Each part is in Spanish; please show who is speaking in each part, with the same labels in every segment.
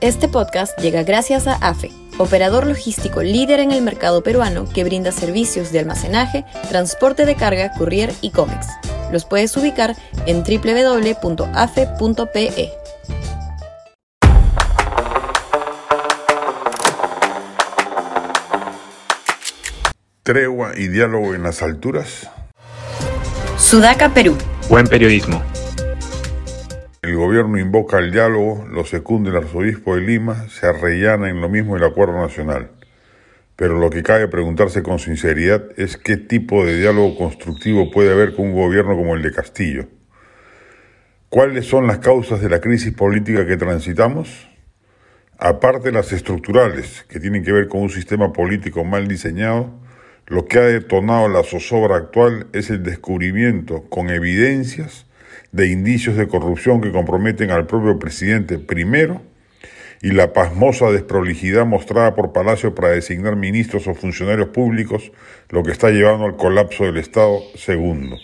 Speaker 1: Este podcast llega gracias a AFE, operador logístico líder en el mercado peruano que brinda servicios de almacenaje, transporte de carga, courier y cómics. Los puedes ubicar en www.afe.pe.
Speaker 2: Tregua y diálogo en las alturas.
Speaker 1: Sudaca, Perú.
Speaker 3: Buen periodismo.
Speaker 2: El gobierno invoca el diálogo, lo secunda el arzobispo de Lima, se arrellana en lo mismo el acuerdo nacional. Pero lo que cabe preguntarse con sinceridad es qué tipo de diálogo constructivo puede haber con un gobierno como el de Castillo. ¿Cuáles son las causas de la crisis política que transitamos? Aparte de las estructurales, que tienen que ver con un sistema político mal diseñado, lo que ha detonado la zozobra actual es el descubrimiento con evidencias de indicios de corrupción que comprometen al propio presidente primero y la pasmosa desprolijidad mostrada por Palacio para designar ministros o funcionarios públicos, lo que está llevando al colapso del Estado segundo.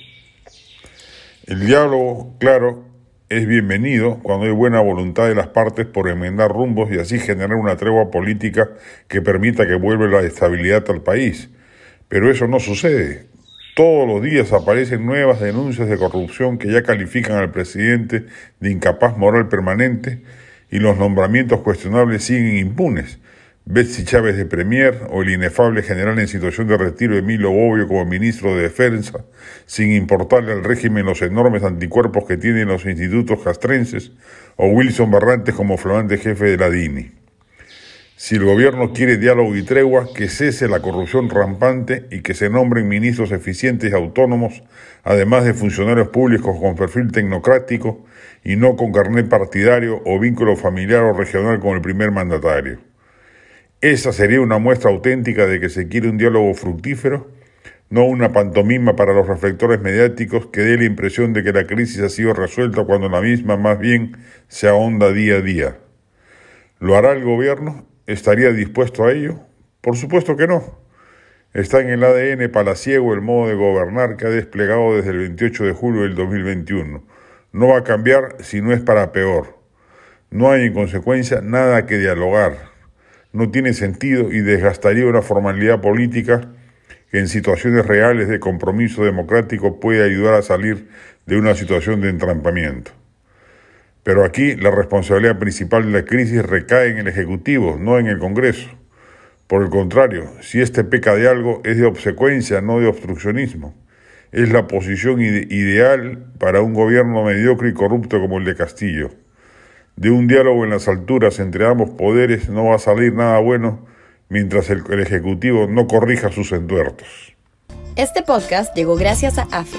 Speaker 2: El diálogo, claro, es bienvenido cuando hay buena voluntad de las partes por enmendar rumbos y así generar una tregua política que permita que vuelva la estabilidad al país. Pero eso no sucede. Todos los días aparecen nuevas denuncias de corrupción que ya califican al presidente de incapaz moral permanente y los nombramientos cuestionables siguen impunes. Betsy Chávez de Premier o el inefable general en situación de retiro Emilio Bobbio como ministro de Defensa, sin importarle al régimen los enormes anticuerpos que tienen los institutos castrenses, o Wilson Barrantes como flamante jefe de la DINI. Si el gobierno quiere diálogo y tregua, que cese la corrupción rampante y que se nombren ministros eficientes y autónomos, además de funcionarios públicos con perfil tecnocrático y no con carnet partidario o vínculo familiar o regional con el primer mandatario. Esa sería una muestra auténtica de que se quiere un diálogo fructífero, no una pantomima para los reflectores mediáticos que dé la impresión de que la crisis ha sido resuelta cuando la misma más bien se ahonda día a día. ¿Lo hará el gobierno? ¿Estaría dispuesto a ello? Por supuesto que no. Está en el ADN palaciego el modo de gobernar que ha desplegado desde el 28 de julio del 2021. No va a cambiar si no es para peor. No hay en consecuencia nada que dialogar. No tiene sentido y desgastaría una formalidad política que en situaciones reales de compromiso democrático puede ayudar a salir de una situación de entrampamiento. Pero aquí la responsabilidad principal de la crisis recae en el Ejecutivo, no en el Congreso. Por el contrario, si este peca de algo es de obsecuencia, no de obstruccionismo. Es la posición ideal para un gobierno mediocre y corrupto como el de Castillo. De un diálogo en las alturas entre ambos poderes no va a salir nada bueno mientras el, Ejecutivo no corrija sus entuertos.
Speaker 1: Este podcast llegó gracias a AFE,